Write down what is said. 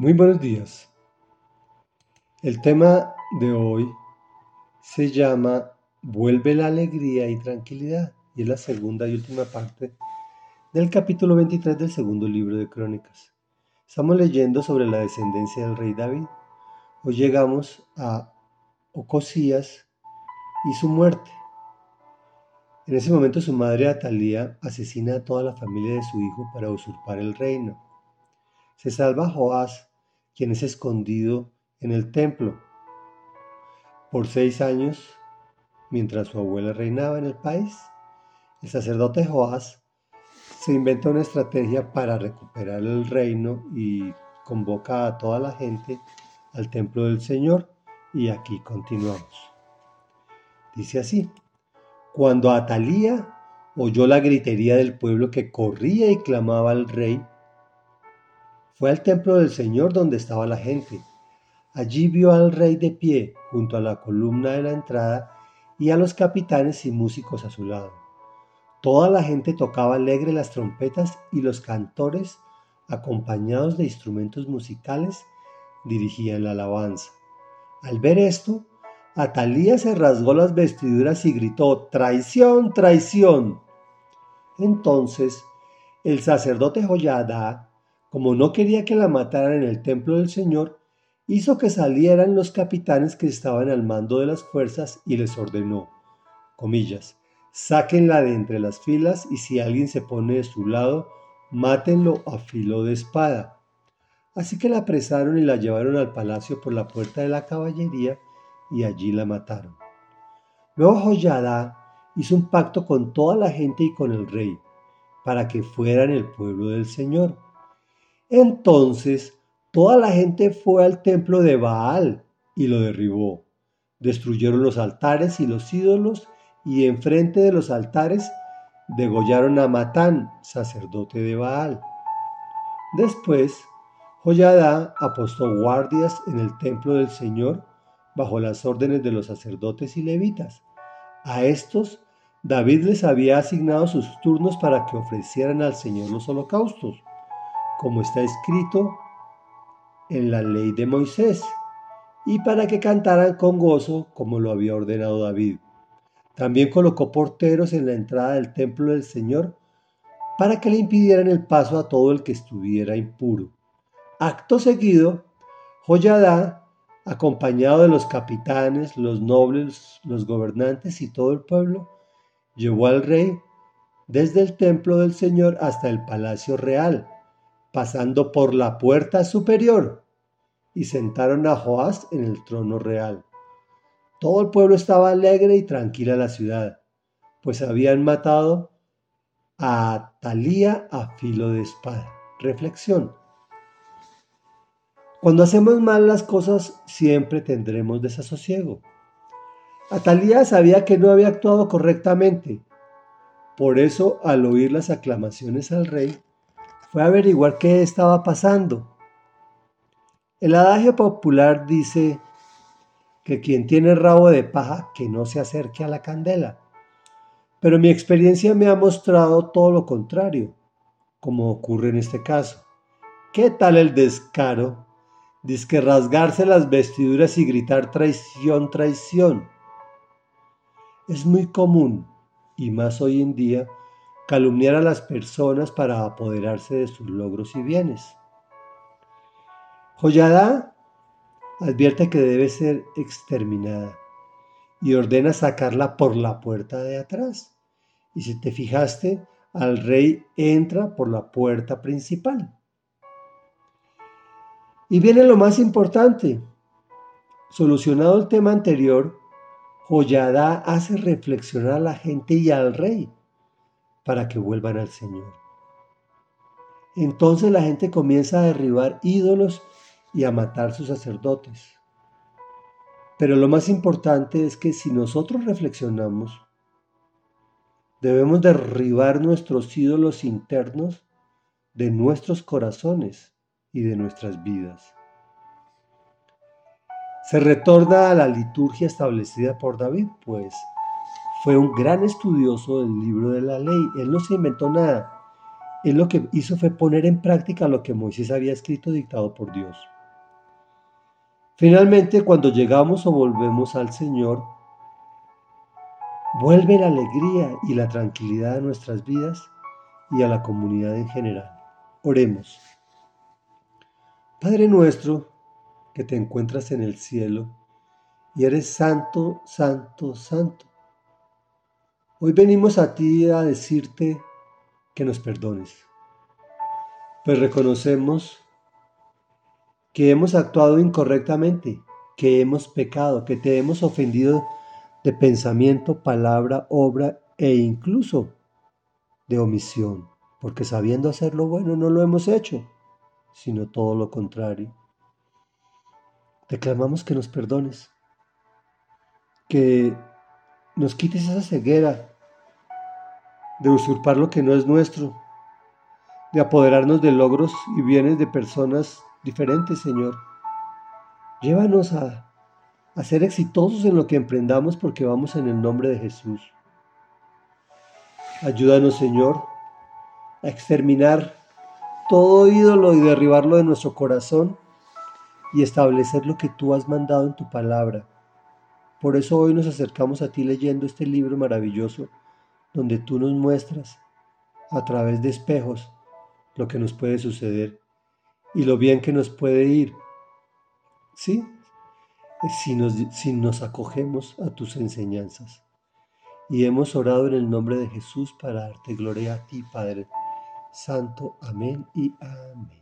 Muy buenos días. El tema de hoy se llama Vuelve la alegría y tranquilidad y es la segunda y última parte del capítulo 23 del segundo libro de Crónicas. Estamos leyendo sobre la descendencia del rey David. Hoy llegamos a Ocosías y su muerte. En ese momento su madre Atalía asesina a toda la familia de su hijo para usurpar el reino. Se salva Joás quien es escondido en el templo. Por seis años, mientras su abuela reinaba en el país, el sacerdote Joás se inventa una estrategia para recuperar el reino y convoca a toda la gente al templo del Señor y aquí continuamos. Dice así, cuando Atalía oyó la gritería del pueblo que corría y clamaba al rey, fue al templo del Señor donde estaba la gente. Allí vio al rey de pie junto a la columna de la entrada y a los capitanes y músicos a su lado. Toda la gente tocaba alegre las trompetas y los cantores, acompañados de instrumentos musicales, dirigían la alabanza. Al ver esto, Atalía se rasgó las vestiduras y gritó, Traición, traición. Entonces el sacerdote Joyada como no quería que la mataran en el templo del Señor, hizo que salieran los capitanes que estaban al mando de las fuerzas y les ordenó, comillas, sáquenla de entre las filas y si alguien se pone de su lado, mátenlo a filo de espada. Así que la apresaron y la llevaron al palacio por la puerta de la caballería y allí la mataron. Luego Joyada hizo un pacto con toda la gente y con el rey, para que fueran el pueblo del Señor entonces toda la gente fue al templo de Baal y lo derribó. Destruyeron los altares y los ídolos y enfrente de los altares degollaron a Matán, sacerdote de Baal. Después, Joyada apostó guardias en el templo del Señor bajo las órdenes de los sacerdotes y levitas. A estos David les había asignado sus turnos para que ofrecieran al Señor los holocaustos como está escrito en la ley de Moisés, y para que cantaran con gozo como lo había ordenado David. También colocó porteros en la entrada del templo del Señor para que le impidieran el paso a todo el que estuviera impuro. Acto seguido, Joyadá, acompañado de los capitanes, los nobles, los gobernantes y todo el pueblo, llevó al rey desde el templo del Señor hasta el palacio real, pasando por la puerta superior, y sentaron a Joás en el trono real. Todo el pueblo estaba alegre y tranquila la ciudad, pues habían matado a Talía a filo de espada. Reflexión. Cuando hacemos mal las cosas, siempre tendremos desasosiego. Atalía sabía que no había actuado correctamente. Por eso, al oír las aclamaciones al rey, fue a averiguar qué estaba pasando. El adagio popular dice que quien tiene rabo de paja que no se acerque a la candela. Pero mi experiencia me ha mostrado todo lo contrario, como ocurre en este caso. ¿Qué tal el descaro? Dice que rasgarse las vestiduras y gritar traición, traición. Es muy común, y más hoy en día, calumniar a las personas para apoderarse de sus logros y bienes. Joyada advierte que debe ser exterminada y ordena sacarla por la puerta de atrás. Y si te fijaste, al rey entra por la puerta principal. Y viene lo más importante. Solucionado el tema anterior, Joyada hace reflexionar a la gente y al rey para que vuelvan al Señor. Entonces la gente comienza a derribar ídolos y a matar sus sacerdotes. Pero lo más importante es que si nosotros reflexionamos, debemos derribar nuestros ídolos internos de nuestros corazones y de nuestras vidas. Se retorna a la liturgia establecida por David, pues fue un gran estudioso del libro de la ley. Él no se inventó nada. Él lo que hizo fue poner en práctica lo que Moisés había escrito dictado por Dios. Finalmente, cuando llegamos o volvemos al Señor, vuelve la alegría y la tranquilidad a nuestras vidas y a la comunidad en general. Oremos. Padre nuestro, que te encuentras en el cielo, y eres santo, santo, santo. Hoy venimos a ti a decirte que nos perdones, pues reconocemos que hemos actuado incorrectamente, que hemos pecado, que te hemos ofendido de pensamiento, palabra, obra e incluso de omisión, porque sabiendo hacer lo bueno no lo hemos hecho sino todo lo contrario. Te clamamos que nos perdones, que nos quites esa ceguera de usurpar lo que no es nuestro, de apoderarnos de logros y bienes de personas diferentes, Señor. Llévanos a, a ser exitosos en lo que emprendamos porque vamos en el nombre de Jesús. Ayúdanos, Señor, a exterminar todo ídolo y derribarlo de nuestro corazón y establecer lo que tú has mandado en tu palabra. Por eso hoy nos acercamos a ti leyendo este libro maravilloso donde tú nos muestras a través de espejos lo que nos puede suceder y lo bien que nos puede ir. ¿Sí? Si nos, si nos acogemos a tus enseñanzas. Y hemos orado en el nombre de Jesús para darte gloria a ti, Padre Santo. Amén y amén.